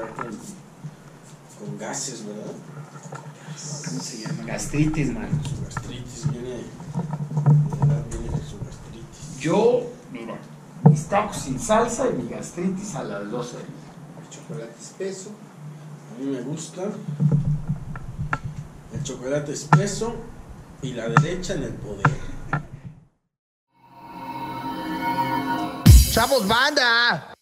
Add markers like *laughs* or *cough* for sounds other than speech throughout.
con, con gases, ¿verdad? ¿Cómo se llama? Gastritis, mano. Su gastritis viene, viene, su gastritis. Yo, mira, mis tacos sin salsa y mi gastritis a las 12. El chocolate espeso. A mí me gusta el chocolate espeso y la derecha en el poder. ¡Chavos, banda!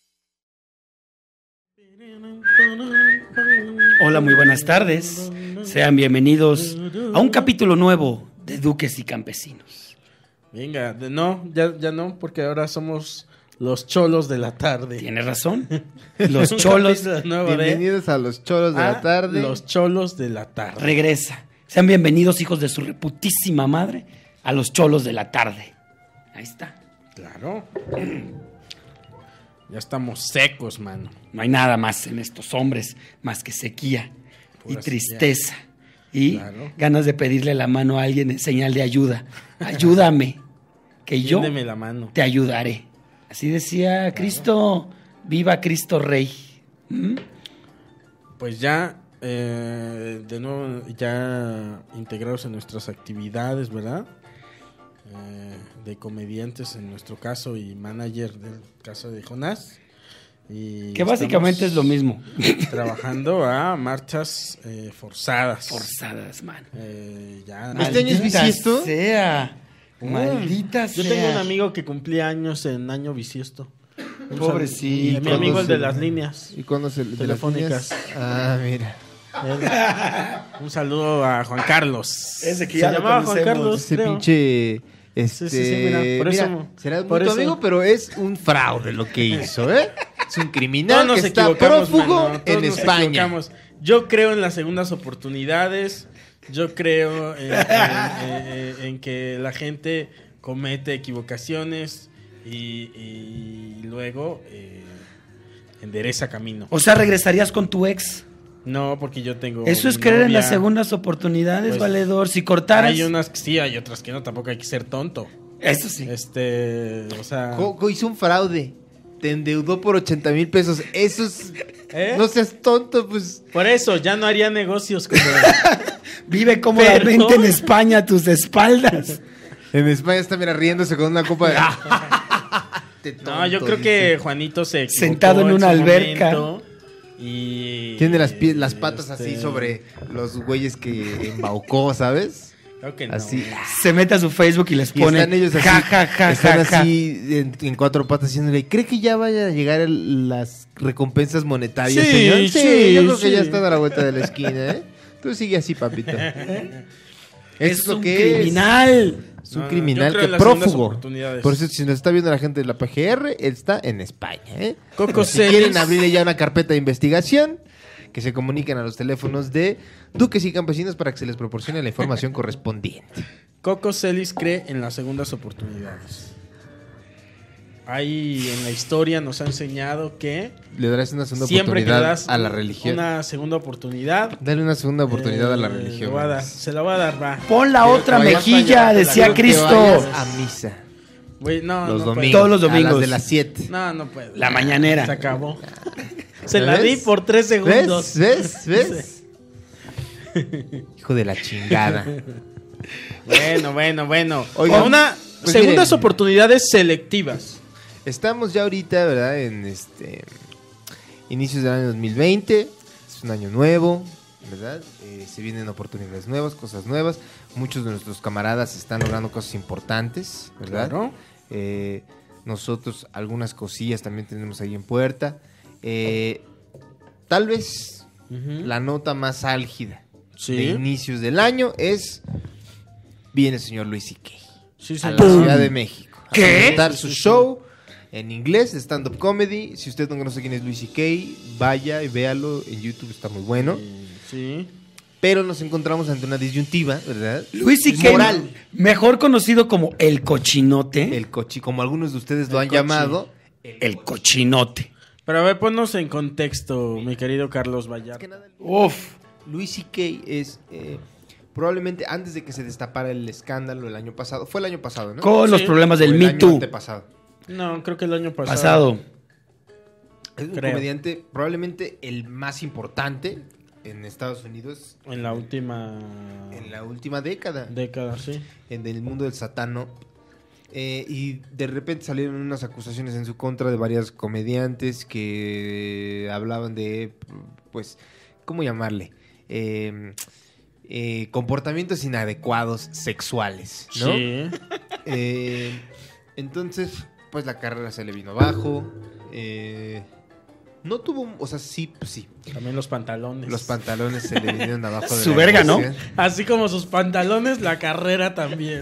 Hola, muy buenas tardes. Sean bienvenidos a un capítulo nuevo de Duques y Campesinos. Venga, de- no, ya, ya no, porque ahora somos los cholos de la tarde. Tienes razón. *laughs* Los cholos Bienvenidos a los choros de Ah, la tarde. Los cholos de la tarde. regresa. Sean bienvenidos, hijos de su reputísima madre, a los cholos de la tarde. Ahí está. Claro. *clears throat* Ya estamos secos, mano. No hay nada más en estos hombres más que sequía y tristeza. Y Claro. ganas de pedirle la mano a alguien en señal de ayuda. Ayúdame, que yo Tiéndeme la mano. te ayudaré. Así decía Cristo, viva Cristo Rey. ¿Mm? Pues ya, eh, de nuevo, ya integrados en nuestras actividades, ¿verdad? Eh, de comediantes en nuestro caso y manager del caso de Jonás. Y Que básicamente es lo mismo. Trabajando a marchas eh, forzadas. Forzadas, man. Eh, ya. ¿Este año es bisiesto? sea. Maldita Yo sea. tengo un amigo que cumplía años en año bisiesto. Pobrecito. Mi amigo el de ¿Cuándo las se- líneas. ¿Y cuándo se Telefónicas. Ah, mira. *laughs* Un saludo a Juan Carlos. Ese que Se ya lo llamaba Juan. Carlos. Ese creo. pinche. Este, Sí, sí, sí, mira, por eso- será por muy tu amigo, pero es un fraude lo que *laughs* hizo, ¿eh? Es un criminal Todos nos que está equivocamos, prófugo mano, en nos España. equivocamos. Yo creo en las segundas oportunidades. Yo creo en, en- en- en que la gente comete equivocaciones y, y luego eh, endereza camino. O sea, regresarías con tu ex. No, porque yo tengo. Eso es creer en las segundas oportunidades, Pues, valedor. Si cortaras. Hay unas que sí, hay otras que no. Tampoco hay que ser tonto. Eso sí. Este, o sea. Hizo un fraude. Te endeudó por 80 mil pesos. Eso es. ¿Eh? No seas tonto, pues. Por eso ya no haría negocios con *laughs* él. Vive cómodamente Pero- en España a tus espaldas. En España está, mira, riéndose con una copa de. *laughs* Te No, yo creo dice. que Juanito se Sentado en una alberca. momento y Tiene las, pie- las patas este, así sobre los güeyes que embaucó, ¿sabes? Creo que no. Así. Se mete a su Facebook y les Y pone. están ellos así, ja, ja, ja, están ja, ja. así en, en cuatro patas diciéndole, ¿cree que ya vaya a llegar el- las recompensas monetarias, Sí, señor? Sí, sí, yo creo sí. que ya están a la vuelta de la esquina, ¿eh? Tú sigue así, papito. *laughs* Es, lo un que criminal. Es un No, criminal que prófugo. Por eso, si nos está viendo la gente de la PGR, él está en España, ¿eh? Coco si quieren abrirle ya una carpeta de investigación, que se comuniquen a los teléfonos de Duques y Campesinos para que se les proporcione la información correspondiente. *laughs* Coco Celis cree en las segundas oportunidades. Ahí en la historia nos ha enseñado que Le darás una segunda siempre que le das a la religión. una segunda oportunidad, Dale una segunda oportunidad a la eh, religión. a dar, se la va a dar, va. Pon la Quiero otra mejilla, decía Cristo. a misa. Güey, no, Los no domingos. Todos los A las domingos. de las 7. No, no puede. La mañanera. Se acabó. *laughs* Se la di por tres segundos. ¿Ves? ¿Ves? ¿Ves? *laughs* Hijo de la chingada. Bueno, bueno, bueno. Oigan, una pues segundas miren. oportunidades selectivas. Estamos ya ahorita, ¿verdad? En este inicios del año 2020. Es un año nuevo, ¿verdad? Eh, se vienen oportunidades nuevas, cosas nuevas. Muchos de nuestros camaradas están logrando cosas importantes, ¿verdad? Claro. Eh, nosotros algunas cosillas también tenemos ahí en puerta. Eh, tal vez la nota más álgida Sí. de inicios del año es viene el señor Luis C.K. Sí, a la. Ciudad de México. A ¿Qué? presentar su show en inglés, stand-up comedy. Si usted no conoce quién es Luis C.K., vaya y véalo en YouTube, está muy bueno. Sí. Pero nos encontramos ante una disyuntiva, ¿verdad? Luis y Moral. mejor conocido como el cochinote. El cochi, como algunos de ustedes lo El han cochi. llamado. El cochinote. Pero a ver, ponnos en contexto, mi querido Carlos Vallarta. Uf. Luis C.K. es eh, probablemente antes de que se destapara el escándalo el año pasado. Fue el año pasado, ¿no? Con los problemas del el Me año Too. antepasado. No, creo que el año pasado. Pasado. Es un Creo. comediante probablemente el más importante en Estados Unidos En la última en la última década. década, sí. en el mundo del satano. Eh, y de repente salieron unas acusaciones en su contra de varias comediantes que hablaban de, pues, ¿cómo llamarle? Eh, eh, comportamientos inadecuados sexuales, ¿no? Sí. Eh, entonces, pues la carrera se le vino abajo. eh, no tuvo, o sea, sí, pues sí. También los pantalones. Los pantalones se le vinieron abajo. de Su la verga, ¿no? actuación. Así como sus pantalones, la carrera también.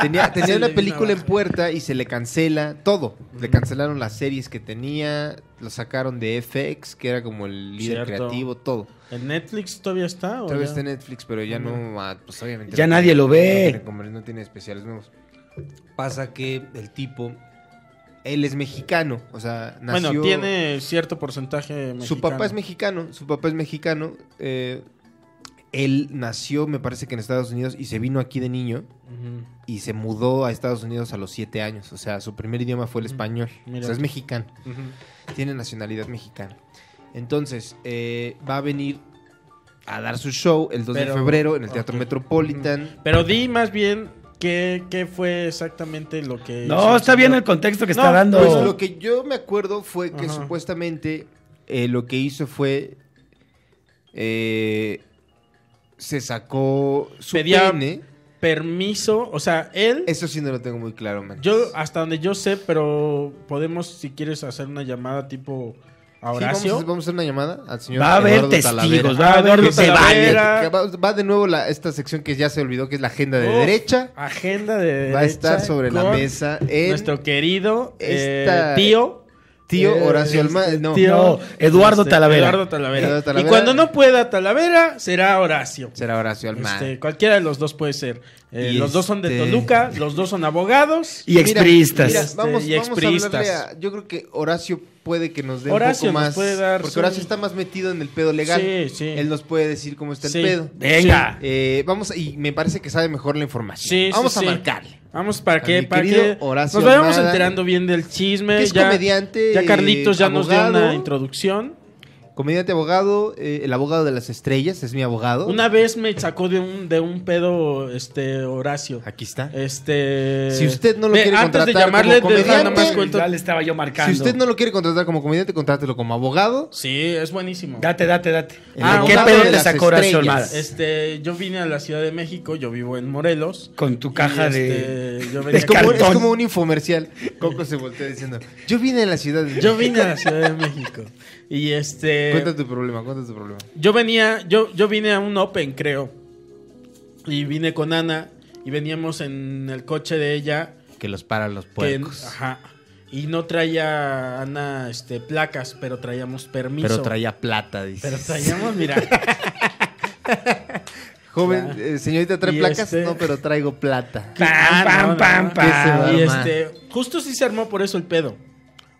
Tenía, tenía una película en puerta y se le cancela todo. Le cancelaron las series que tenía, lo sacaron de FX, que era como el líder Cierto. creativo, todo. ¿En Netflix todavía está? o ya? está en Netflix, pero ya no, ah, pues obviamente. Ya no nadie tiene- lo ve. No tiene, como- no tiene especiales nuevos. Pasa que el tipo, él es mexicano, o sea, nació... Bueno, tiene cierto porcentaje mexicano. Su papá es mexicano, su papá es mexicano. eh, él nació, me parece que en Estados Unidos, y se vino aquí de niño. Y se mudó a Estados Unidos a los siete años. O sea, su primer idioma fue el español. Mira. O sea, es mexicano. Tiene nacionalidad mexicana. Entonces, eh, va a venir a dar su show el 2 Pero- de febrero en el Teatro. Metropolitan. Pero di más bien qué, qué fue exactamente lo que... No, hizo está bien el contexto que No, está dando. Pues lo que yo me acuerdo fue que Ajá. supuestamente eh, lo que hizo fue... eh, se sacó su Pedía- pene. Permiso, o sea, él... Eso sí no lo tengo muy claro, man. Yo, hasta donde yo sé, pero podemos, si quieres, hacer una llamada tipo a Sí, Horacio. vamos, a, vamos a hacer una llamada al señor Va a haber Eduardo testigos, Talavera. va a haber Eduardo debate. Talavera. Que Va, va de nuevo la, esta sección que ya se olvidó, que es la agenda de derecha. Agenda de Va a derecha estar sobre la mesa en Nuestro querido eh, tío. tío eh, Horacio este, Alma. No, tío, No, Eduardo Talavera. Eduardo Talavera. Eduardo Talavera. Y cuando no pueda Talavera, será Horacio. será Horacio Alma. Este, cualquiera de los dos puede ser. Eh, los dos son de este- Toluca, los dos son abogados. Y. Mira, Este, vamos, y vamos a hablarle a- Yo creo que Horacio puede que nos dé Horacio un poco nos más. puede dar porque su- Horacio está más metido en el pedo legal. Sí, sí. Él nos puede decir cómo está Sí. el pedo. Venga. Eh, vamos a- y me parece que sabe mejor la información. Sí, sí, vamos a sí. marcarle. Vamos para que, para que Horacio nos vayamos enterando bien del chisme. que es ya, comediante, ya Carlitos ya eh, nos dio abogado. una introducción. Comediante abogado, eh, el abogado de las estrellas, es mi abogado. Una vez me sacó de un, de un pedo este Horacio. Aquí está. Este. Si usted no lo quiere antes de contratar llamarle, como comediante, más cuento. Ya le estaba yo marcando. Si usted no lo quiere contratar como comediante, contrátelo como abogado. Sí, es buenísimo. Date, date, date. El Ah, ¿Qué pedo de te sacó Horacio? Este, yo vine a la Ciudad de México, yo vivo en Morelos. Con tu caja de... este, yo venía Es como, es cartón. como un infomercial. Coco se voltea diciendo: Yo vine a la ciudad de. Yo vine a la Ciudad de México. Y este. Cuenta tu problema, cuenta tu problema. Yo venía, yo, yo vine a un Open, creo. Y vine con Ana. Y veníamos en el coche de ella. Que los paran los que- puercos. ajá. Y no traía Ana este, placas, pero traíamos permiso. Pero traía plata, dice. Pero traíamos, mira. *laughs* Joven, eh, señorita, ¿trae Y placas? este- No, pero traigo plata. *laughs* Pam, Ah, pam, pam, no. pam. Y este, justo sí se armó por eso el pedo.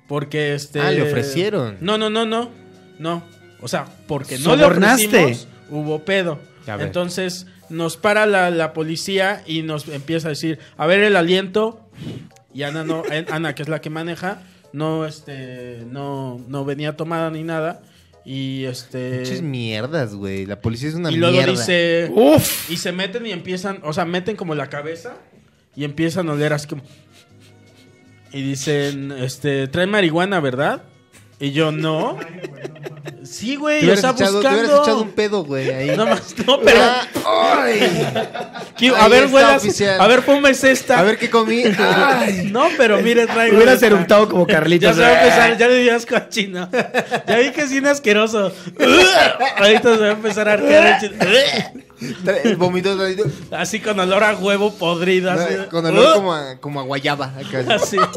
Porque este. Ah, ¿le ofrecieron? No, no, no, no. No. O sea, porque no Sobornaste. le ofrecimos, hubo pedo. Entonces nos para la, la policía y nos empieza a decir, a ver el aliento. Y Ana no, Ana, que es la que maneja, no, este, no, no venía tomada ni nada. Y este. Muchas mierdas, güey. La policía es una y luego mierda. dice. Uf. Y se meten y empiezan, o sea, meten como la cabeza y empiezan a oler así como. Y dicen, este, trae marihuana, ¿verdad? Y yo, no. Sí, güey, o hubieras, sea, echado, te hubieras buscando. echado un pedo, güey, ahí. No más, no, pero. Ah, ¡ay! ¿qué- ahí a ver, oficial. a ver, fumes esta. A ver qué comí. *laughs* Ay. No, pero mire, traigo. Hubieras esta. eruptado como Carlitos. Ya se va a empezar, ya le digas cochino. Ya vi que es bien asqueroso. Ahorita se va a empezar a arquear el traído- Así con olor a huevo podrido. Así. con olor como a, como a guayaba. acá. Así. *laughs*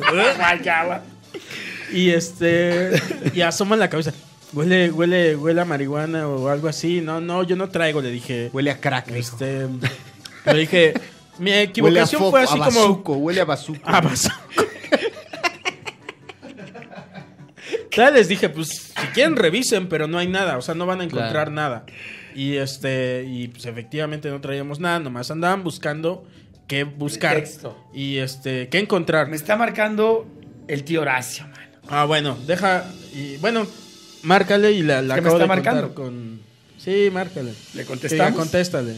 y este. Y asoman la cabeza. Huele, huele, huele a marihuana o algo así. No, no, yo no traigo, le dije. Huele a crack. Este. Le dije. Mi Huele a equivocación foco, fue así a como. bazuco, huele a bazuco. Ah, bazuco. Ya les dije, pues, si quieren revisen, pero no hay nada, o sea, no van a encontrar Claro. nada. Y este, y pues efectivamente no traíamos nada, nomás andaban buscando qué buscar. Texto. Y este, qué encontrar. Me está marcando el tío Horacio, mano. Ah, bueno, deja. Y bueno, Márcale y la, la me de marcando. con... Sí, márcale. ¿Le Sí, contestamos? ya, contéstale.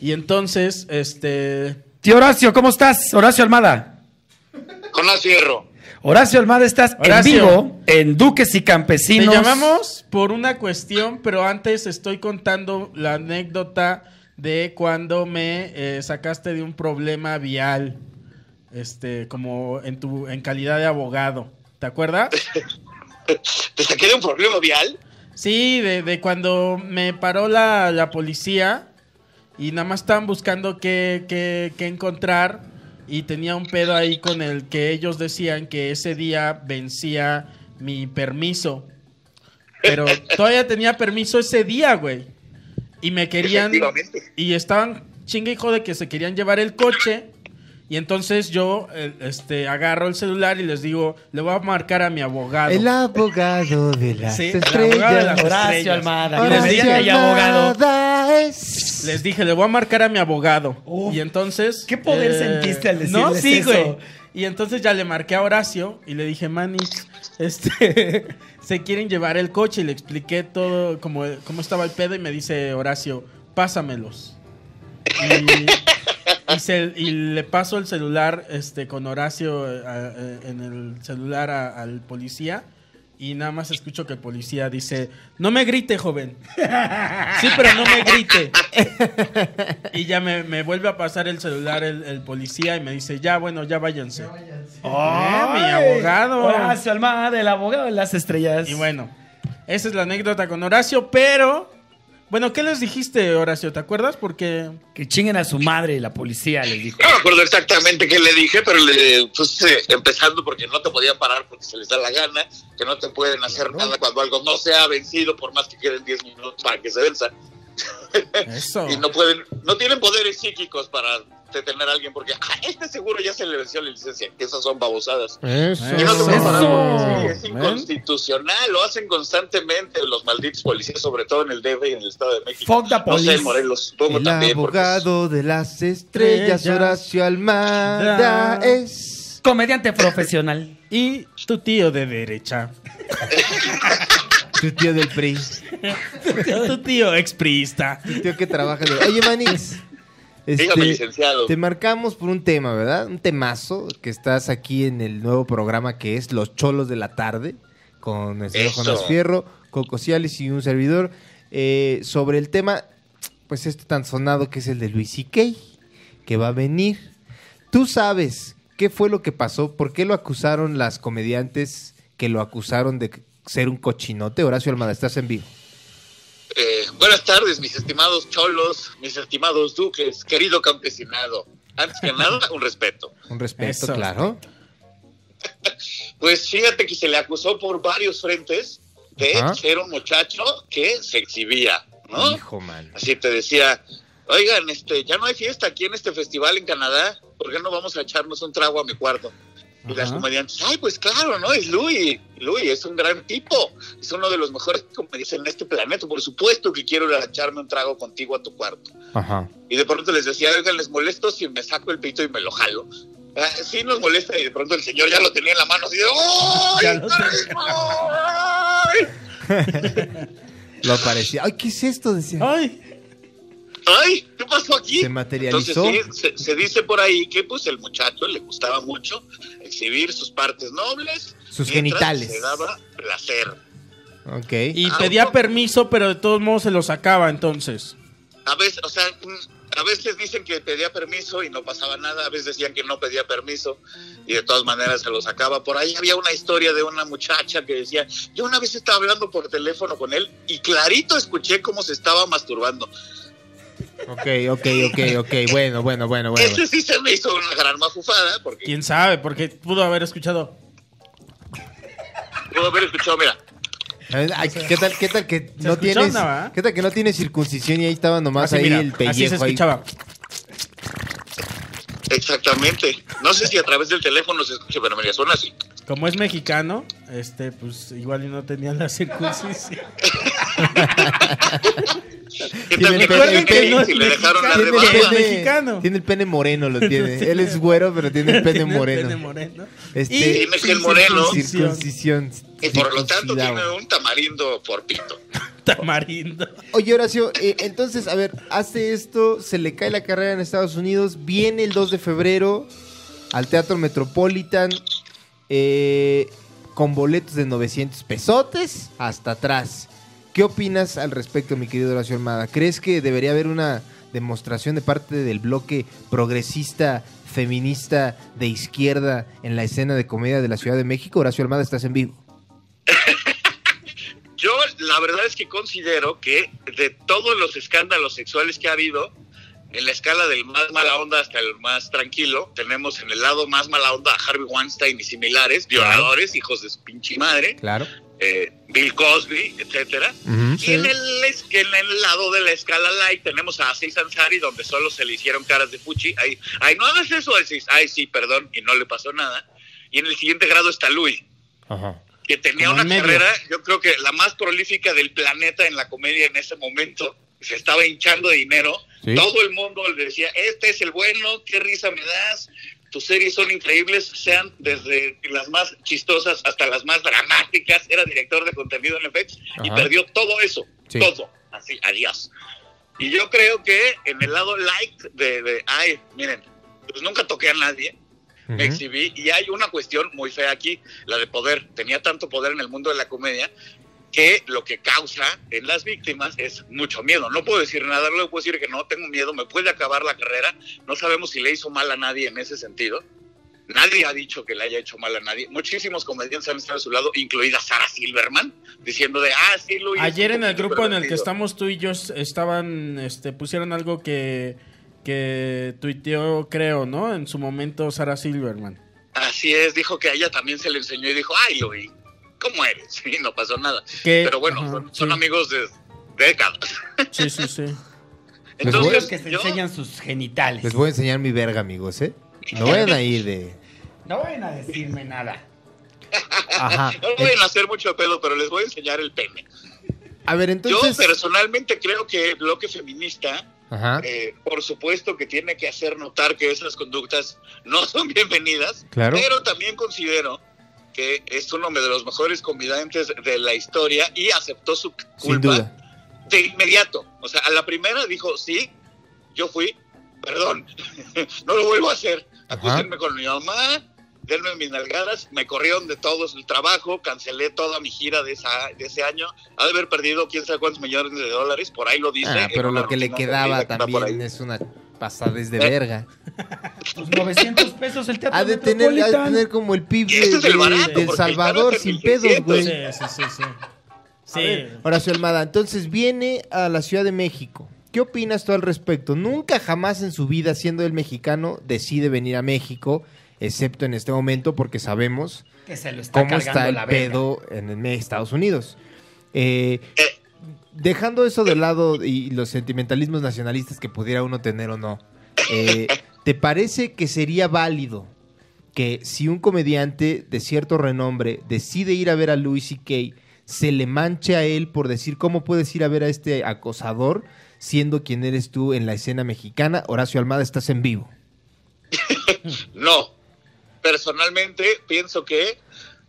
Y entonces, este... Tío Horacio, ¿cómo estás? Horacio Almada. Con la cierro. Horacio Almada, estás Horacio. en vivo en Duques y Te Campesinos. llamamos por una cuestión, pero antes estoy contando la anécdota de cuando me eh, sacaste de un problema vial, este, como en tu, en calidad de abogado. ¿Te acuerdas? *laughs* ¿Te saqué de un problema vial? Sí, de, de cuando me paró la, la policía y nada más estaban buscando qué, qué- qué encontrar y tenía un pedo ahí con el que ellos decían que ese día vencía mi permiso. Pero *laughs* todavía tenía permiso ese día, güey. Y me querían... Y estaban chingue hijo de que se querían llevar el coche. Y entonces yo eh, este, agarro el celular y les digo, le voy a marcar a mi abogado. El abogado de las Sí, el abogado de las estrellas. Horacio estrellas. Almada, Y les dije, abogado. Es- Les dije, le voy a marcar a mi abogado. Uf. y entonces. eh, ¿Qué poder sentiste al No, decirles sí, eso? güey. Y entonces ya le marqué a Horacio y le dije, Manix, este. *laughs* se quieren llevar el coche y le expliqué todo, cómo, cómo estaba el pedo y me dice Horacio, pásamelos. Y, y se- y le paso el celular este, con Horacio eh, a- eh, en el celular a- al policía. Y nada más escucho que el policía dice, no me grite, joven. *laughs* Sí, pero no me grite. Y ya me, me vuelve a pasar el celular el, el policía y me dice, ya, bueno, ya váyanse. ¡Ay! mi abogado. Horacio Almada, el abogado de las estrellas. Y bueno, esa es la anécdota con Horacio, pero... Bueno, ¿qué les dijiste, Horacio? ¿Te acuerdas? Porque... Que chinguen a su madre, la policía les dijo. No me acuerdo exactamente qué le dije, pero le puse empezando porque no te podían parar porque se les da la gana, que no te pueden hacer nada cuando algo no se ha vencido, por más que queden 10 minutos para que se venza. Eso. *laughs* Y no pueden, no tienen poderes psíquicos para detener a alguien porque *laughs* este seguro ya se le venció la licencia, que esas son babosadas. Eso. Y no te pueden parar porque Eso. sí, es inconstitucional, lo hacen constantemente los malditos policías, sobre todo en el DF y en el Estado de México. Fuck the No sé, police. Morelos, supongo El también. porque abogado de las estrellas. Horacio Almada es. Comediante profesional. *laughs* Y tu tío de derecha. *laughs* Tu tío del PRI. tu tío expriista. Tu tío que trabaja. de- Oye, Manix. Este, Dígame, licenciado. Te marcamos por un tema, ¿verdad? Un temazo que estás aquí en el nuevo programa que es Los Cholos de la Tarde con el señor Eso. Jonas Fierro, Coco Cialis y un servidor eh, sobre el tema, pues este tan sonado que es el de Luis C.K. que va a venir. ¿Tú sabes qué fue lo que pasó? ¿Por qué lo acusaron las comediantes que lo acusaron de ser un cochinote? Horacio Almada, estás en vivo. Buenas tardes, mis estimados cholos, mis estimados duques, querido campesinado. Antes que nada, *laughs* un respeto. Un respeto, Eso. claro. *laughs* Pues fíjate que se le acusó por varios frentes de Ajá. ser un muchacho que se exhibía, ¿no? Hijo, man. Así te decía, oigan, este, ya no hay fiesta aquí en este festival en Canadá, ¿por qué no vamos a echarnos un trago a mi cuarto? Y las Ajá. comediantes, ay, pues claro, ¿no? Es Louis. Louis es un gran tipo. Es uno de los mejores comediantes en este planeta. Por supuesto que quiero echarme un trago contigo a tu cuarto. Ajá. Y de pronto les decía, oigan, les molesto si me saco el pito y me lo jalo. Ah, sí nos molesta y de pronto el señor ya lo tenía en la mano así de ¡Ay! Lo ¡Ay! *laughs* Lo parecía. Ay, ¿qué es esto? Decía. ¡Ay! ¡Ay! ¿Qué pasó aquí? Se materializó. Entonces sí, se, se dice por ahí que pues el muchacho le gustaba mucho exhibir sus partes nobles. Sus genitales. Se daba placer. Ok. Y Ah, pedía permiso, pero de todos modos se lo sacaba entonces. A veces, o sea, mm, a veces dicen que pedía permiso y no pasaba nada, a veces decían que no pedía permiso y de todas maneras se lo sacaba. Por ahí había una historia de una muchacha que decía, yo una vez estaba hablando por teléfono con él y clarito escuché cómo se estaba masturbando. Ok, ok, ok, ok. Bueno, bueno, bueno, bueno. Ese sí se me hizo una gran mafufada porque ¿Quién sabe? Porque pudo haber escuchado. pudo haber escuchado, mira, Ay, ¿Qué tal, qué tal que no tienes, va? qué tal que no tienes circuncisión y ahí estaba nomás Así, ahí mira, el pellejo así se ahí? escuchaba. exactamente. No sé si a través del teléfono se escucha, pero mira, suena así. Como es mexicano, este, pues igual no tenía la circuncisión. Tiene el pene- no le dejaron la Tiene el, pene, mexicano. tiene el pene moreno, lo tiene. Él es güero, pero tiene el pene Tiene el moreno. pene moreno. Este, Y Tiene el moreno. circuncisión. Y por lo tanto tiene un tamarindo por pito. *laughs* Tamarindo. Oye, Horacio, eh, entonces, a ver, hace esto, se le cae la carrera en Estados Unidos, viene el 2 de febrero al Teatro Metropolitan eh, con boletos de 900 pesotes hasta atrás. ¿Qué opinas al respecto, mi querido Horacio Armada? ¿Crees que debería haber una demostración de parte del bloque progresista, feminista, de izquierda en la escena de comedia de la Ciudad de México? Horacio Armada, estás en vivo. *laughs* Yo la verdad es que considero que de todos los escándalos sexuales que ha habido, en la escala del más mala onda hasta el más tranquilo, tenemos en el lado más mala onda a Harvey Weinstein y similares, violadores, hijos de su pinche madre, Claro. eh, Bill Cosby, etcétera. Y en el, en lado de la escala light tenemos a Aziz Ansari, donde solo se le hicieron caras de fuchi. Ay, ay, no hagas eso, Aziz. Ay, sí, perdón, y no le pasó nada. Y en el siguiente grado está Louis, Ajá. que tenía Como una carrera, yo creo que la más prolífica del planeta en la comedia en ese momento. Se estaba hinchando de dinero. Sí. Todo el mundo le decía, este es el bueno, qué risa me das. Tus series son increíbles, sean desde las más chistosas hasta las más dramáticas. Era director de contenido en FX y perdió todo eso, Sí. todo. Así, adiós. Y yo creo que en el lado light de, de ay, miren, pues nunca toqué a nadie, me exhibí y hay una cuestión muy fea aquí, la de poder. Tenía tanto poder en el mundo de la comedia que lo que causa en las víctimas es mucho miedo. No puedo decir nada, no le puedo decir que no tengo miedo, me puede acabar la carrera. No sabemos si le hizo mal a nadie en ese sentido. Nadie ha dicho que le haya hecho mal a nadie. Muchísimos comediantes han estado a su lado, incluida Sara Silverman, diciendo de, ah, sí, Luis. Ayer en el grupo en el que pervertido". estamos tú y yo estaban, este, pusieron algo que, que tuiteó, creo, ¿no? En su momento Sara Silverman. Así es, dijo que a ella también se le enseñó y dijo, ay, Luis, ¿cómo eres? *laughs* Sí, no pasó nada. Pero bueno, ajá, son, amigos de décadas. *laughs* Sí, sí, sí. Les voy- Los Entonces, que se yo- enseñan sus genitales. Les voy a enseñar mi verga, amigos, ¿eh? No vayan a ir de... No vayan a decirme nada. Ajá. *laughs* no voy a hacer mucho pedo, pero les voy a enseñar el pene. A ver, entonces... Yo personalmente creo que el bloque feminista, Ajá. eh, por supuesto que tiene que hacer notar que esas conductas no son bienvenidas, Claro. pero también considero que es uno de los mejores comediantes de la historia y aceptó su Sin culpa duda. de inmediato. O sea, a la primera dijo, sí, yo fui, perdón, *laughs* no lo vuelvo a hacer. Acúsenme con mi mamá, denme mis nalgadas. Me corrieron de todo el trabajo, cancelé toda mi gira de, esa, de ese año. Ha de haber perdido quién sabe cuántos millones de dólares, por ahí lo dice. Ah, pero lo que le quedaba que también es una pasadez de Eh. verga. Pues 900 pesos el teatro Ha de tener, ha de tener como el PIB Y de, ese es el de- barato, del porque el Salvador sin 1600, pedos, güey. Sí, sí, sí, sí. A ver, Horacio Almada, entonces viene a la Ciudad de México. ¿Qué opinas tú al respecto? Nunca jamás en su vida, siendo el mexicano, decide venir a México, excepto en este momento porque sabemos Que se lo está cómo cargando está el la pedo en Estados Unidos. Eh, Eh. Dejando eso de lado y los sentimentalismos nacionalistas que pudiera uno tener o no, eh, *laughs* ¿te parece que sería válido que si un comediante de cierto renombre decide ir a ver a Louis C.K., se le manche a él por decir cómo puedes ir a ver a este acosador siendo quien eres tú en la escena mexicana? Horacio Almada, estás en vivo. *laughs* No, personalmente pienso que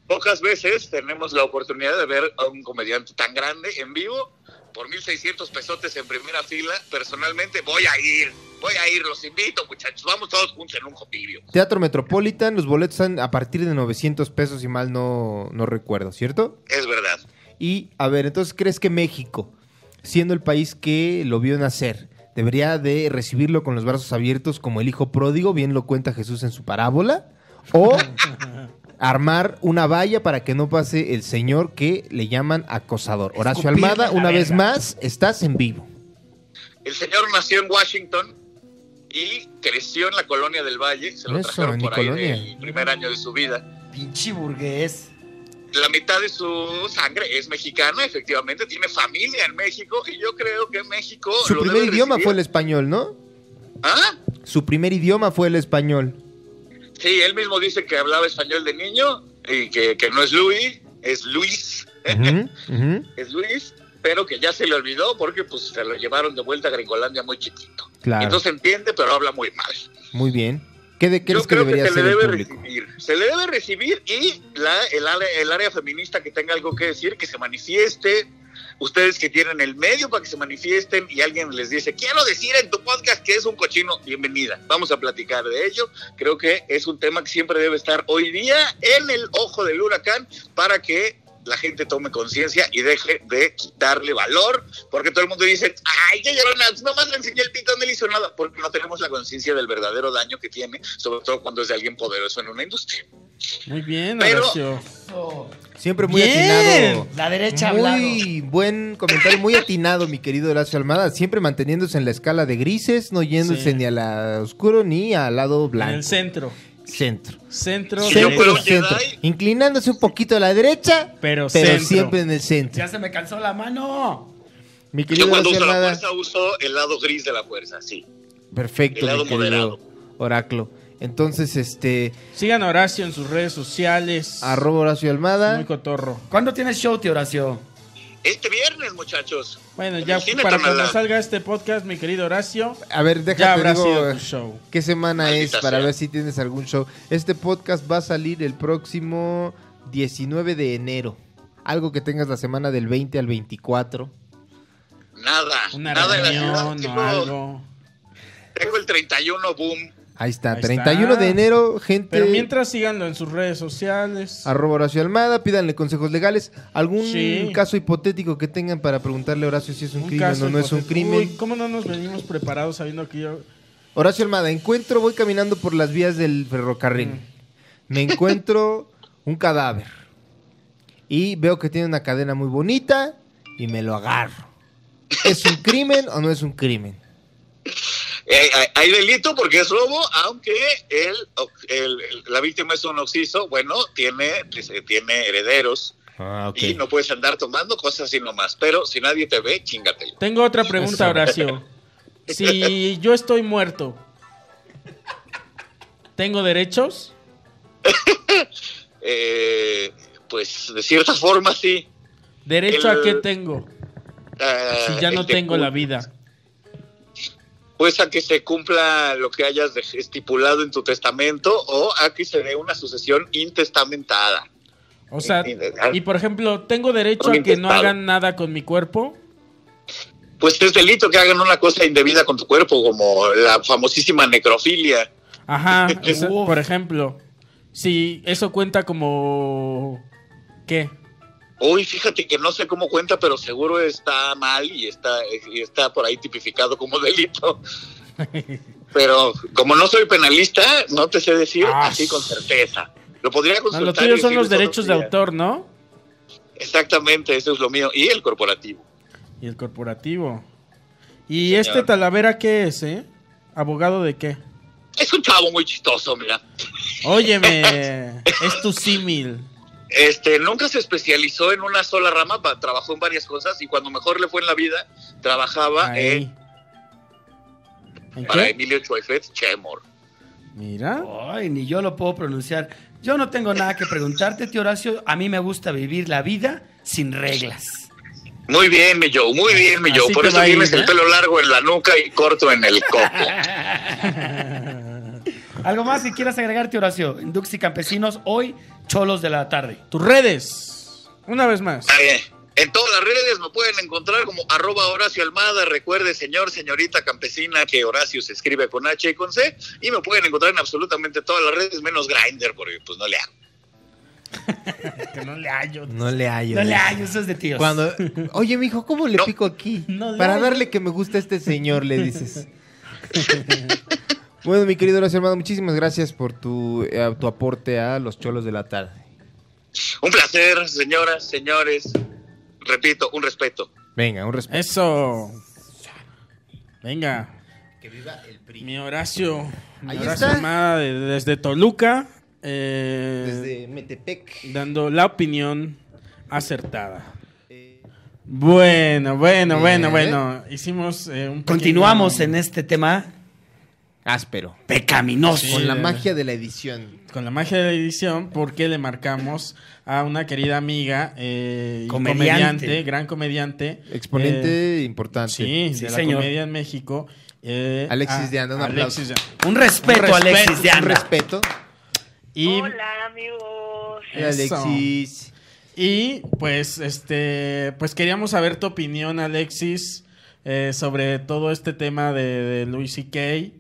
pocas veces tenemos la oportunidad de ver a un comediante tan grande en vivo por 1.600 pesotes en primera fila. Personalmente voy a ir, voy a ir, los invito muchachos, vamos todos juntos en un copillo. Teatro Metropolitan, los boletos están a partir de 900 pesos, y mal no, no recuerdo, ¿cierto? Es verdad. Y, a ver, entonces, ¿crees que México, siendo el país que lo vio nacer, debería de recibirlo con los brazos abiertos como el hijo pródigo, bien lo cuenta Jesús en su parábola? ¿O *laughs* armar una valla para que no pase el señor que le llaman acosador? Horacio Escupirle Almada, una vez más, estás en vivo. El señor nació en Washington y creció en la colonia del Valle. Se lo Eso, trajeron en mi por ahí colonia. el primer año de su vida. Pinche burgués. La mitad de su sangre es mexicana, efectivamente, tiene familia en México y yo creo que México... Su lo primer debe idioma recibir. fue el español, ¿no? ¿Ah? Su primer idioma fue el español. Sí, él mismo dice que hablaba español de niño y que, que no es Luis, es Luis, *laughs* es Luis, pero que ya se le olvidó porque pues se lo llevaron de vuelta a Gringolandia muy chiquito. Claro, Entonces entiende, pero habla muy mal. muy bien. ¿Qué de qué Yo que creo que, debería se le debe recibir. Se le debe recibir y la, el, área, el área feminista que tenga algo que decir, que se manifieste. Ustedes que tienen el medio para que se manifiesten y alguien les dice, quiero decir en tu podcast que es un cochino, bienvenida. Vamos a platicar de ello. Creo que es un tema que siempre debe estar hoy día en el ojo del huracán para que la gente tome conciencia y deje de quitarle valor, porque todo el mundo dice, ay, ya llorona, nomás le enseñé el pito, no le hizo nada, porque no tenemos la conciencia del verdadero daño que tiene, sobre todo cuando es de alguien poderoso en una industria. Muy bien, Pero- Horacio. Oh, Siempre muy Bien. atinado. la derecha Muy buen comentario, muy atinado, mi querido Horacio Almada. Siempre manteniéndose en la escala de grises, no yéndose Sí. ni al lado oscuro ni al lado En blanco. el centro. Centro. Centro. Yo centro. Jedi- Inclinándose un poquito a la derecha, Pero, pero centro. siempre en el centro. Ya se me cansó la mano. Mi Yo querido cuando Horacio uso la fuerza uso el lado gris de la fuerza, sí. Perfecto, el lado mi querido moderado. Oraclo. Entonces, este, Sigan a Horacio en sus redes sociales. arroba Horacio Almada. Muy cotorro. ¿Cuándo tienes show, tío Horacio? Este viernes, muchachos. Bueno, En ya para cuando salga este podcast, mi querido Horacio, A ver, déjate digo, sido tu show. qué semana Maldita es para sea. ver si tienes algún show. Este podcast va a salir el próximo 19 de enero. Algo que tengas la semana del 20 al 24. Nada. Una nada en la ciudad. o Tengo, algo. tengo el 31 boom. Ahí está, Ahí 31 está. de enero, gente. Pero mientras síganlo en sus redes sociales. Arroba Horacio Almada, pídanle consejos legales. ¿Algún Sí. caso hipotético que tengan para preguntarle a Horacio si es un, Un crimen o no es un crimen? Uy, ¿Cómo no nos venimos preparados sabiendo que yo... Horacio Almada, encuentro, voy caminando por las vías del ferrocarril. Mm. Me encuentro *laughs* un cadáver. Y veo que tiene una cadena muy bonita y me lo agarro. ¿Es un crimen o no es un crimen? Eh, hay, delito porque es robo, aunque el, el- el- la víctima es un occiso, bueno, tiene, tiene herederos Ah, y no puedes andar tomando cosas así nomás. Pero si nadie te ve, chingatelo. Tengo otra pregunta. Horacio. *laughs* Si yo estoy muerto, ¿tengo derechos? *laughs* Eh, pues de cierta forma sí. ¿Derecho a qué tengo? Ah, Si ya no este, tengo la vida. Pues a que se cumpla lo que hayas estipulado en tu testamento o a que se dé una sucesión intestamentada. O sea, Y- y por ejemplo, ¿tengo derecho a que no hagan nada con mi cuerpo? Pues es delito que hagan una cosa indebida con tu cuerpo, como la famosísima necrofilia. Ajá, *laughs* o sea, Uf. por ejemplo, si eso cuenta como... ¿Qué? Uy, fíjate que no sé cómo cuenta, pero seguro está mal y está, y está por ahí tipificado como *laughs* delito. Pero como no soy penalista, no te sé decir Ah. así con certeza. Lo podría No, consultar. lo y tuyo son los derechos de autor, ¿no? Exactamente, eso es lo mío. Y el corporativo. Y el corporativo. ¿Y Señor. este Talavera qué es, eh? ¿Abogado de qué? Es un chavo muy chistoso, mira. Óyeme, *laughs* es tu símil. Este, nunca se especializó en una sola rama, pa- trabajó en varias cosas y cuando mejor le fue en la vida, trabajaba Ahí. en, ¿En para qué? Emilio Chuaifet Chemor. Mira. Ay, ni yo lo puedo pronunciar. Yo no tengo nada que preguntarte, tío Horacio. A mí me gusta vivir la vida sin reglas. Muy bien, mi Joe, muy bien, mi Así Joe. Por te eso tienes ¿eh? el pelo largo en la nuca y corto en el coco. *laughs* ¿Algo más que quieras agregar, tío Horacio? En Dux y Campesinos, hoy, cholos de la tarde. Tus redes. Una vez más. Eh, en todas las redes me pueden encontrar como arroba Horacio Almada. Recuerde, señor, señorita campesina, que Horacio se escribe con H y con C. Y me pueden encontrar en absolutamente todas las redes, menos Grindr, porque pues no le hago. *laughs* Que no le hallo. No le hallo. No le hay, eso es de tíos. Cuando, oye, mijo, ¿cómo le No. pico aquí? No Para hallo. darle que me gusta este señor, le dices. *laughs* bueno, mi querido Horacio Almada, muchísimas gracias por tu, eh, tu aporte a los cholos de la tarde. Un placer, señoras, señores. Repito, un respeto. Venga, un respeto. Eso. Venga. Que viva el PRI. Mi Horacio. Mi Ahí Horacio está. Armada de- desde Toluca. eh, Desde Metepec. Dando la opinión acertada. Bueno, bueno, bueno, Bien. bueno. Hicimos eh, un pequeño- Continuamos en este tema. Áspero. Pecaminoso. Sí. Con la magia de la edición. Con la magia de la edición, porque le marcamos a una querida amiga eh, y Comediante. comediante, gran comediante. Exponente eh, importante. sí, Sí, de la señor. comedia en México. eh, Alexis a- de Anda, un Alexis de Anda. Un respeto, Un respeto, Alexis de Un Anda. respeto. Y, Hola amigos. Eso. Alexis. y pues, este, pues queríamos saber tu opinión, Alexis, eh, sobre todo este tema de, de Louis C.K.,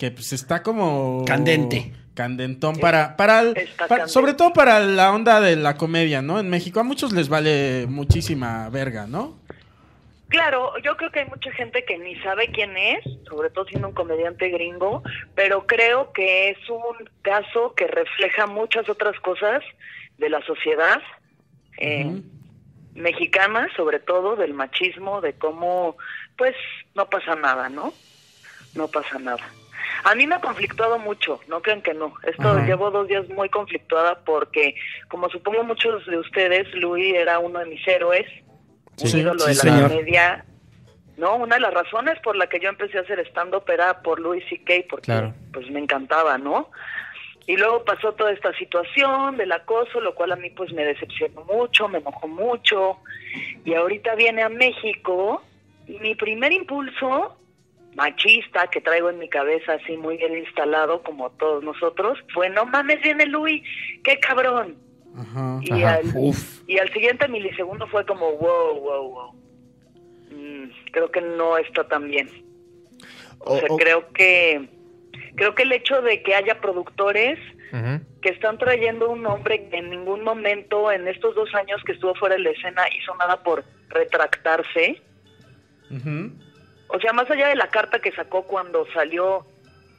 que pues está como... Candente. Candentón para, para, el- para- sobre todo para la onda de la comedia, ¿no? En México a muchos les vale muchísima verga, ¿no? Claro, yo creo que hay mucha gente que ni sabe quién es, sobre todo siendo un comediante gringo, pero creo que es un caso que refleja muchas otras cosas de la sociedad eh, mexicana, sobre todo del machismo, de cómo, pues, no pasa nada, ¿no? No pasa nada. A mí me ha conflictuado mucho, no crean que no. Esto Ajá. llevo dos días muy conflictuada porque, como supongo muchos de ustedes, Luis era uno de mis héroes, un Sí, ídolo sí, de la señor. comedia. No, una de las razones por la que yo empecé a hacer stand-up era por Louis C.K., porque Claro. pues me encantaba, ¿no? Y luego pasó toda esta situación del acoso, lo cual a mí pues me decepcionó mucho, me enojó mucho. Y ahorita viene a México y mi primer impulso machista que traigo en mi cabeza así muy bien instalado como todos nosotros fue no mames viene Luis, qué cabrón. Ajá. Y Ajá. al, Uf. y al siguiente milisegundo fue como, wow, wow, wow. Mm, creo que no está tan bien. O, sea, creo que creo que el hecho de que haya productores que están trayendo un hombre que en ningún momento en estos dos años que estuvo fuera de la escena hizo nada por retractarse. O sea, más allá de la carta que sacó cuando salió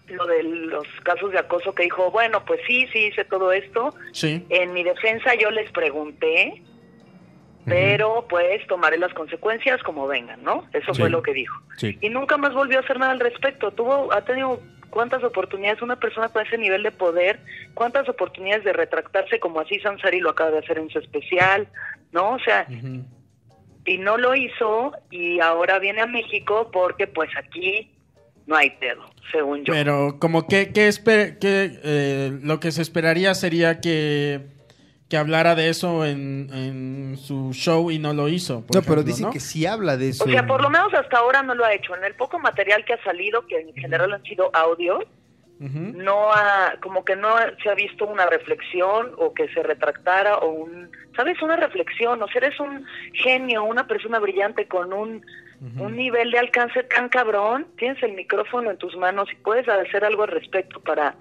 lo de los casos de acoso que dijo, bueno, pues sí, sí hice todo esto, Sí. en mi defensa yo les pregunté, pero pues tomaré las consecuencias como vengan, ¿no? Eso Sí. fue lo que dijo. Sí. Y nunca más volvió a hacer nada al respecto. Tuvo, ha tenido cuántas oportunidades una persona con ese nivel de poder, cuántas oportunidades de retractarse como así Sansari lo acaba de hacer en su especial, ¿no? O sea. Y no lo hizo y ahora viene a México porque pues aquí no hay pedo, según yo. Pero como que, que, esper- que, eh, lo que se esperaría sería que, que hablara de eso en, en su show y no lo hizo. por No, pero dicen ¿no? que sí habla de eso. O sea, por lo menos hasta ahora no lo ha hecho. En el poco material que ha salido, que en general han sido audios, No ha, como que no se ha visto una reflexión o que se retractara o un, ¿sabes? Una reflexión. O sea, eres un genio, una persona brillante con un, un nivel de alcance tan cabrón. Tienes el micrófono en tus manos y puedes hacer algo al respecto para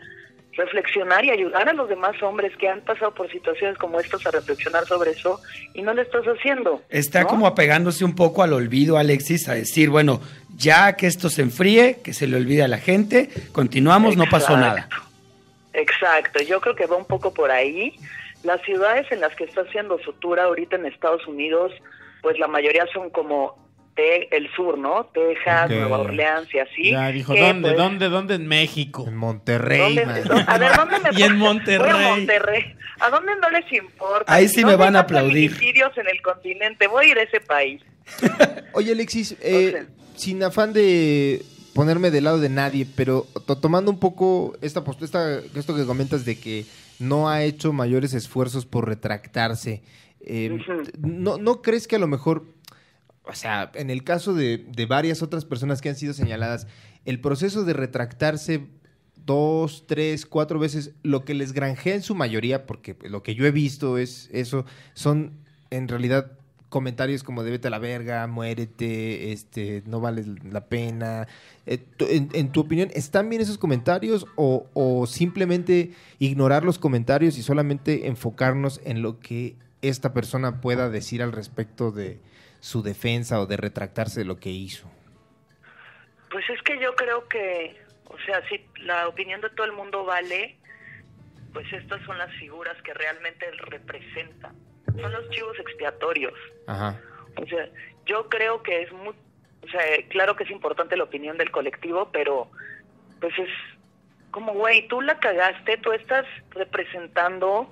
reflexionar y ayudar a los demás hombres que han pasado por situaciones como estas a reflexionar sobre eso y no lo estás haciendo. Está ¿no? como apegándose un poco al olvido, Alexis, a decir, bueno, ya que esto se enfríe, que se le olvide a la gente, continuamos, no pasó nada. Exacto, yo creo que va un poco por ahí. Las ciudades en las que está haciendo su tour ahorita en Estados Unidos, pues la mayoría son como el sur, ¿no? Texas. Nueva Orleans y así. Ya dijo, que, ¿dónde, pues, dónde, dónde? En México. En Monterrey, ¿dónde- man. dó- a ver, ¿dónde me *laughs* Y en Monterrey. Voy a Monterrey. ¿A dónde no les importa? Ahí sí me ¿Dónde van a aplaudir. en el continente? Voy a ir a ese país. *laughs* Oye, Alexis, eh, O sea. Sin afán de ponerme del lado de nadie, pero to- tomando un poco esta postura, esta- esto que comentas de que no ha hecho mayores esfuerzos por retractarse, eh, Ujú. ¿no, ¿no crees que a lo mejor, o sea, en el caso de, de varias otras personas que han sido señaladas, el proceso de retractarse dos, tres, cuatro veces, lo que les granjea en su mayoría, porque lo que yo he visto es eso, son en realidad comentarios como de a la verga, muérete, este, no vale la pena. Eh, en tu opinión, ¿están bien esos comentarios o, o simplemente ignorar los comentarios y solamente enfocarnos en lo que esta persona pueda decir al respecto de su defensa o de retractarse de lo que hizo? Pues es que yo creo que, o sea, si la opinión de todo el mundo vale, pues estas son las figuras que realmente representan. Son los chivos expiatorios. Ajá. O sea, yo creo que es muy, o sea, claro que es importante la opinión del colectivo, pero pues es como, güey, tú la cagaste, tú estás representando,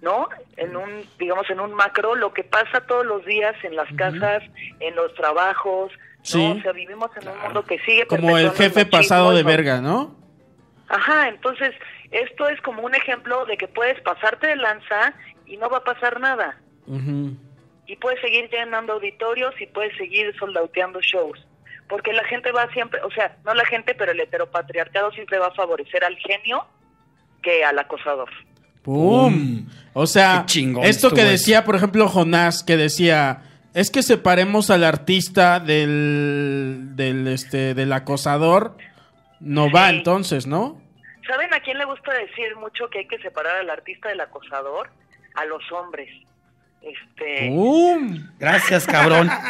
¿no? En un, digamos, en un macro, lo que pasa todos los días en las casas, en los trabajos, ¿no? Sí. O sea, vivimos en un mundo que sigue Como el jefe pasado de verga, ¿no? Ajá, entonces esto es como un ejemplo de que puedes pasarte de lanza y no va a pasar nada. Y puedes seguir llenando auditorios y puedes seguir soldauteando shows. Porque la gente va siempre, o sea, no la gente, pero el heteropatriarcado siempre va a favorecer al genio que al acosador. ¡Pum! O sea, esto que decía, por ejemplo, Jonás, que decía, es que separemos al artista del, del, este, del acosador, no va entonces, ¿no? ¿Saben a quién le gusta decir mucho que hay que separar al artista del acosador? A los hombres. Este. Gracias, cabrón. *laughs*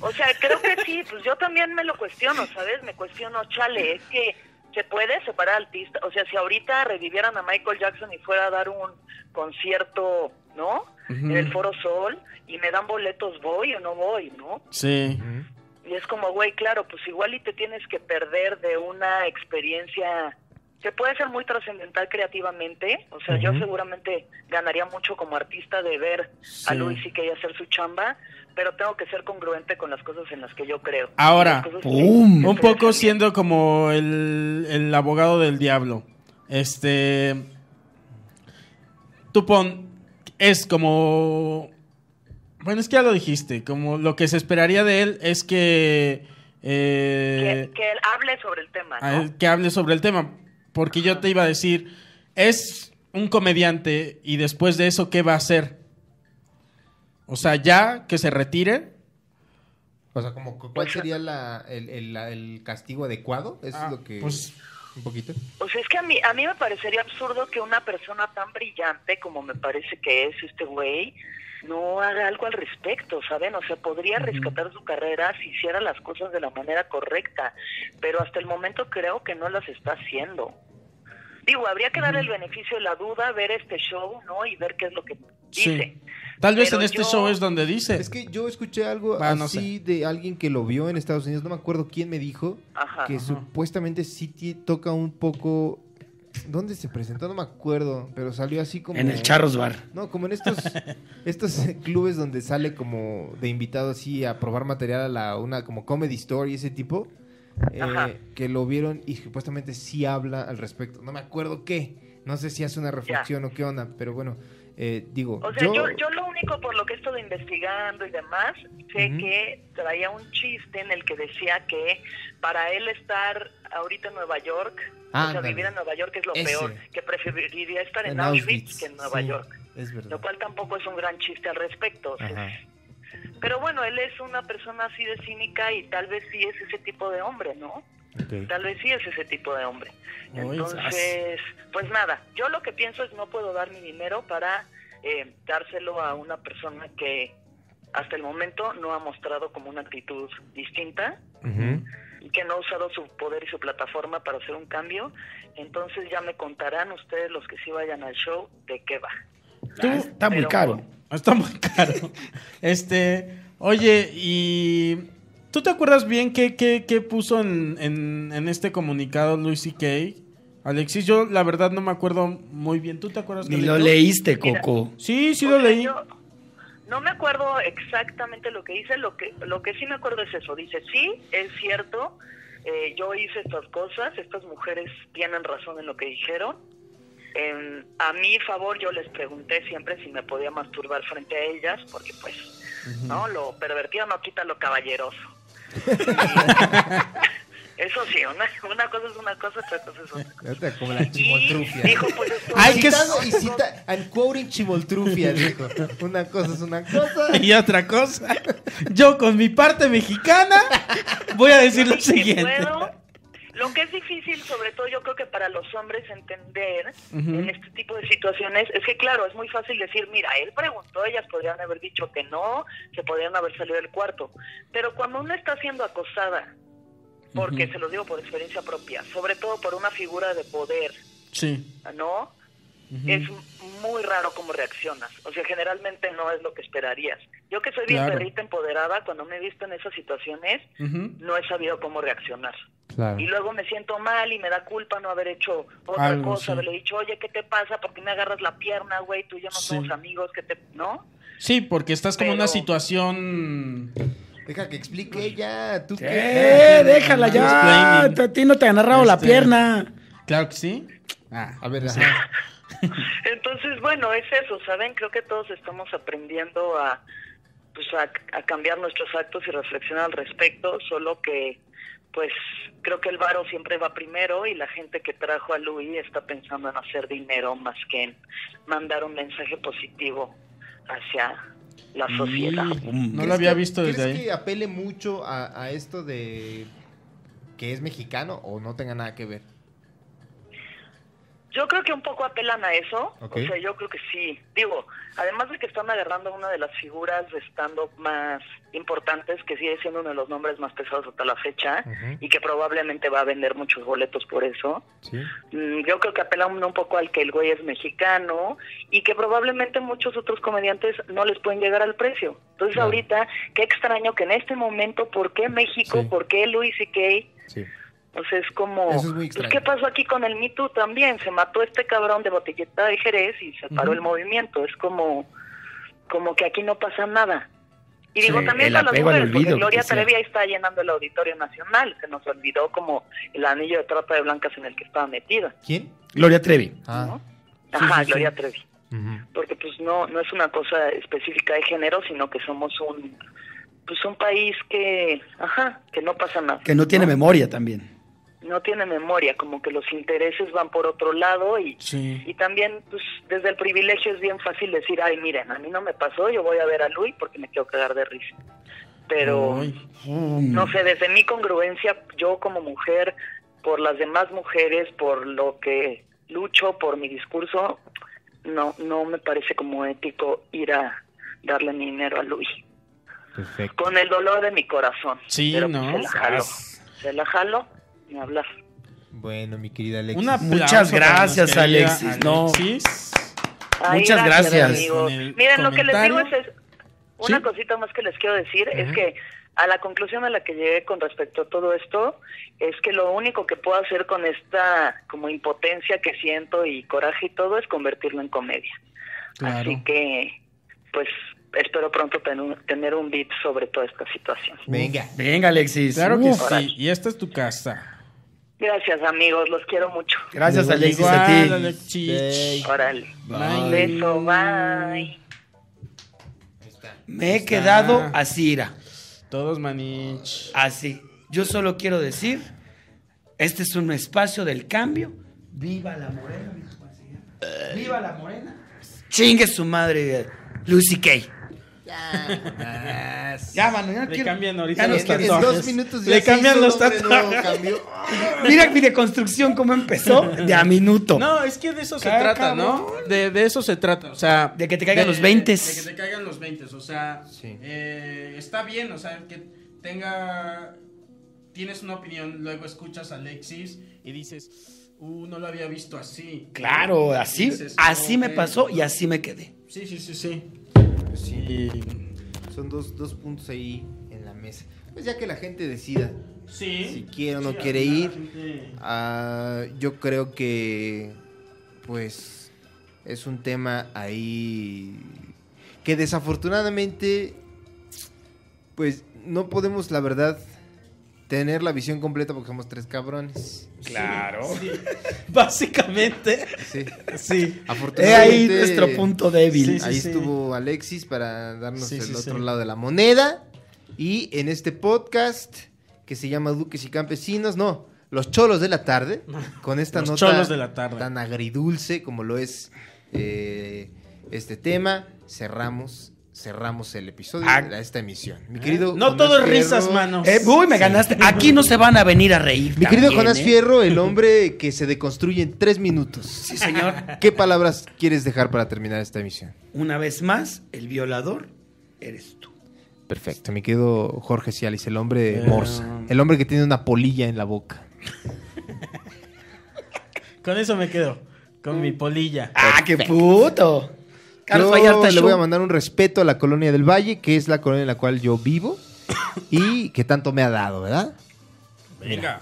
O sea, creo que sí, pues yo también me lo cuestiono, ¿sabes? Me cuestiono, chale, es que se puede separar al artista. O sea, si ahorita revivieran a Michael Jackson y fuera a dar un concierto, ¿no? En el Foro Sol y me dan boletos, ¿voy o no voy, no? Sí. Y es como, güey, claro, pues igual y te tienes que perder de una experiencia que puede ser muy trascendental creativamente. O sea, yo seguramente ganaría mucho como artista de ver a. Luis y que hacer su chamba, pero tengo que ser congruente con las cosas en las que yo creo. Ahora, ¡pum! Un poco siendo como el, el abogado del diablo. Este. Tú pon. Es como. Bueno, es que ya lo dijiste. Como lo que se esperaría de él es que. eh, Que, que él hable sobre el tema, a ¿no? él que hable sobre el tema. Porque yo te iba a decir. Es un comediante y después de eso, ¿qué va a hacer? O sea, ya que se retire. O sea, como, ¿cuál sería la, el, el- la- el castigo adecuado? Eso Ah, es lo que... pues- Un poquito. O sea, es que a mí, a mí me parecería absurdo que una persona tan brillante como me parece que es este güey no haga algo al respecto, ¿saben? O sea, podría rescatar su carrera si hiciera las cosas de la manera correcta, pero hasta el momento creo que no las está haciendo. Digo, habría que darle el beneficio de la duda, ver este show, ¿no? Y ver qué es lo que dice. Sí. Tal vez Pero en este yo- show es donde dice. Es que yo escuché algo Ah, no así de alguien que lo vio en Estados Unidos, no me acuerdo quién me dijo, Ajá. que supuestamente sí toca un poco... ¿Dónde se presentó? No me acuerdo, pero salió así como... En el Charros Bar. No, como en estos, *laughs* estos clubes donde sale como de invitado así a probar material a la, una como comedy store y ese tipo, eh, que lo vieron y supuestamente sí habla al respecto. No me acuerdo qué, no sé si hace una reflexión o qué onda, pero bueno, eh, digo, O sea, yo... yo, Yo, lo único por lo que he estado investigando y demás, sé que traía un chiste en el que decía que para él estar ahorita en Nueva York, o sea, vivir en Nueva York es lo Ese. peor, que preferiría estar en, en Auschwitz, que en Nueva sí, York, Es verdad. lo cual tampoco es un gran chiste al respecto. Ajá. Pero bueno, él es una persona así de cínica y tal vez sí es ese tipo de hombre, ¿no? Tal vez sí es ese tipo de hombre. Entonces, pues nada, yo lo que pienso es no puedo dar mi dinero para eh, dárselo a una persona que hasta el momento no ha mostrado como una actitud distinta y que no ha usado su poder y su plataforma para hacer un cambio. Entonces ya me contarán ustedes los que sí vayan al show de qué va. Ah, está muy Pero- caro. *laughs* Está muy caro. Este, oye, y ¿tú te acuerdas bien qué, qué, qué puso en, en, en este comunicado Luis C.K.? Alexis, yo la verdad no me acuerdo muy bien. ¿Tú te acuerdas? Ni Carlitos? lo leíste, Coco. Sí, sí lo leí. yo no me acuerdo exactamente lo que dice, lo que, lo que sí me acuerdo es eso. Dice, sí, es cierto, eh, yo hice estas cosas, estas mujeres tienen razón en lo que dijeron. En- a mi favor yo les pregunté siempre si me podía masturbar frente a ellas, porque pues, ¿no? Lo pervertido no quita lo caballeroso. *laughs* Eso sí, una, una cosa es una cosa, otra cosa es otra. Ahorita Como la Y chimoltrufia. dijo, pues esto Hay que- y cita, and quoting chimoltrufia, dijo. Una cosa es una cosa. *laughs* Y otra cosa, yo con mi parte mexicana voy a decir lo siguiente. puedo. Lo que es difícil, sobre todo yo creo que para los hombres entender en este tipo de situaciones, es que claro, es muy fácil decir, mira, él preguntó, ellas podrían haber dicho que no, se podrían haber salido del cuarto. Pero cuando uno está siendo acosada, porque se lo digo por experiencia propia, sobre todo por una figura de poder, Sí. ¿no? Es muy raro cómo reaccionas. O sea, generalmente no es lo que esperarías. Yo que soy bien Claro. perrita empoderada, cuando me he visto en esas situaciones, no he sabido cómo reaccionar. Claro. Y luego me siento mal y me da culpa no haber hecho otra Algo, cosa, sí. haberle dicho, oye, ¿qué te pasa? ¿Por qué me agarras la pierna, güey? Tú y yo no Sí. somos amigos, ¿qué te...? ¿No? Sí, porque estás como en una situación... Deja que explique ella. ¿Tú Eh, déjala ya. A ti no te han agarrado la Este- pierna. Claro que sí. Ah, A ver, ajá. *laughs* Entonces, bueno, es eso, ¿saben? Creo que todos estamos aprendiendo a, pues, a, a cambiar nuestros actos y reflexionar al respecto, solo que, pues, creo que el varo siempre va primero y la gente que trajo a Louis está pensando en hacer dinero más que en mandar un mensaje positivo hacia la sociedad. Mm, no ¿Crees lo había visto desde ¿crees ahí. que apele mucho a, a esto de que es mexicano o no tenga nada que ver? Yo creo que un poco apelan a eso, o sea, yo creo que sí. Digo, además de que están agarrando una de las figuras de stand-up más importantes, que sigue siendo uno de los nombres más pesados hasta la fecha, y que probablemente va a vender muchos boletos por eso. Sí. Mm, Yo creo que apelan un poco al que el güey es mexicano y que probablemente muchos otros comediantes no les pueden llegar al precio. Entonces Claro. ahorita, qué extraño que en este momento, ¿por qué México? Sí. ¿Por qué Luis y Kay? Sí. O sea, es como... Eso es muy pues. ¿Qué pasó aquí con el Me Too también? Se mató este cabrón de botelleta de Jerez y se paró el movimiento. Es como, como que aquí no pasa nada. Y digo, Sí, también para las mujeres, porque Gloria. Trevi ahí está llenando el Auditorio Nacional. Se nos olvidó como el anillo de trata de blancas en el que estaba metida. ¿Quién? Gloria Trevi. Ah. ¿no? Ajá, sí, sí. Gloria Trevi. Porque pues no no es una cosa específica de género, sino que somos un pues un país que, ajá, que no pasa nada. Que no tiene memoria también. No tiene memoria, como que los intereses van por otro lado y, Sí. y también pues desde el privilegio es bien fácil decir, ay miren, a mí no me pasó, yo voy a ver a Luis porque me quiero cagar de risa. Pero Ay, no sé, desde mi congruencia, yo como mujer, por las demás mujeres, por lo que lucho, por mi discurso, no no me parece como ético ir a darle mi dinero a Luis. Perfecto. Con el dolor de mi corazón. Sí, Pero, pues, ¿no? se la jalo. Se la jalo, ni hablar. Bueno, mi querida Alexis. Muchas gracias, Alexis, no. Alexis. Ay, Muchas gracias. Miren, lo que les digo es, es- una Sí. cosita más que les quiero decir es que a la conclusión a la que llegué con respecto a todo esto es que lo único que puedo hacer con esta como impotencia que siento y coraje y todo es convertirlo en comedia. Claro. Así que, pues, espero pronto ten- tener un beat sobre toda esta situación. Venga. Venga, Alexis. Claro que sí. Y esta es tu casa. Gracias, amigos, los quiero mucho. Gracias, Alexis, igual, a ti. Alexis. Órale. Bye. Beso, bye. Me he está. quedado así, ira. Todos manich. Así. Yo solo quiero decir, este es un espacio del cambio. Viva la morena. Viva la morena. Chingue su madre, Lucy Kay. Ya, mano, ya no Le quiero. cambian ahorita ya los tatuajes. dos minutos Le cambian los tatuajes. *laughs* Mira mi deconstrucción cómo empezó de a minuto. No, es que de eso se trata, ¿no? De, de eso se trata, o sea... De que te caigan los 20s. De que te caigan los 20, o sea... Sí. eh, está bien, o sea, que tenga... Tienes una opinión, luego escuchas a Alexis y dices... Uh, no lo había visto así. Claro, así, Dices, así me pasó y así me quedé. Sí, sí, sí, sí. Pues sí. Y- Son dos, dos puntos ahí en la mesa. Pues ya que la gente decida sí. si quiere o no Sí, quiere ir. gente- Ah, yo creo que, pues, es un tema ahí que desafortunadamente, pues, no podemos, la verdad, tener la visión completa porque somos tres cabrones. Claro. Sí, *laughs* básicamente. Sí. Sí. He Afortunadamente. ahí nuestro punto débil. Sí, ahí sí. estuvo Alexis para darnos Sí, el sí, otro sí. lado de la moneda. Y en este podcast que se llama Duques y Campesinos, no, Los Cholos de la Tarde, *laughs* con esta Los nota Cholos de la Tarde. tan agridulce como lo es eh, este tema, cerramos cerramos el episodio Ah. de esta emisión. Mi querido No Jonás todo es Fierro- risas, mano. Eh, uy, me ganaste. Aquí no se van a venir a reír. Mi querido Jonás ¿eh? Fierro, el hombre que se deconstruye en tres minutos. Sí, señor. ¿Qué palabras quieres dejar para terminar esta emisión? Una vez más, el violador eres tú. Perfecto, mi querido Jorge Cialis, el hombre morsa, el hombre que tiene una polilla en la boca. Con eso me quedo. Con mi polilla. ¡Ah, qué puto! Carlos yo Vallarta le voy a mandar un respeto a la colonia del Valle, que es la colonia en la cual yo vivo *coughs* y que tanto me ha dado, ¿verdad? Venga.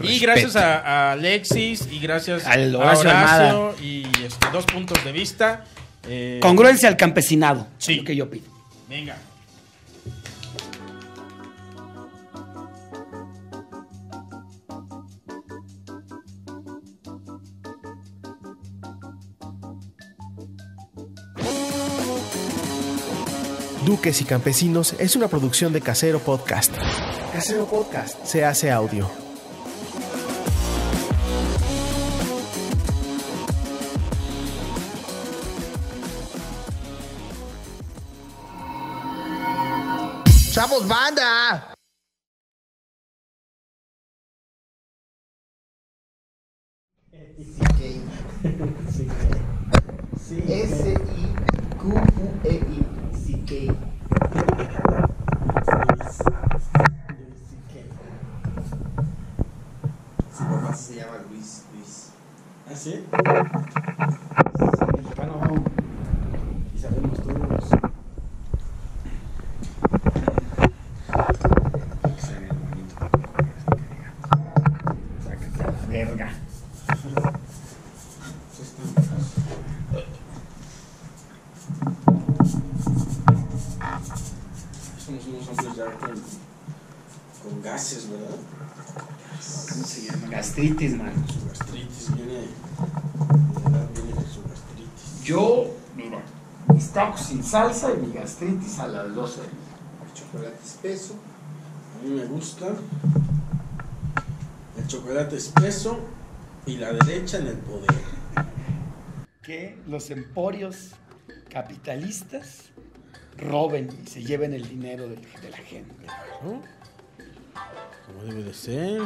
Y gracias a, a Alexis y gracias Al a Horacio Horacio y este, dos puntos de vista. Eh, Congruencia al campesinado. Sí. es Lo que yo pido. Venga. Duques y Campesinos es una producción de Casero Podcast. Casero Podcast se hace audio. ¡Chavos, banda! S-I-Q-U-E-I. deep salsa y mi gastritis a las 12. El chocolate espeso. A mí me gusta el chocolate espeso y la derecha en el poder. Que los emporios capitalistas roben y se lleven el dinero de, de la gente. ¿no? Como debe de ser.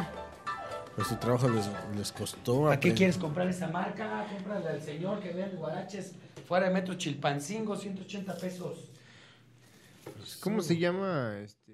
Pues su trabajo les, les costó. ¿Para qué quieres comprar esa marca? Cómprale al señor que vende guaraches fuera de Metro Chilpancingo, 180 pesos. ¿Cómo se llama este?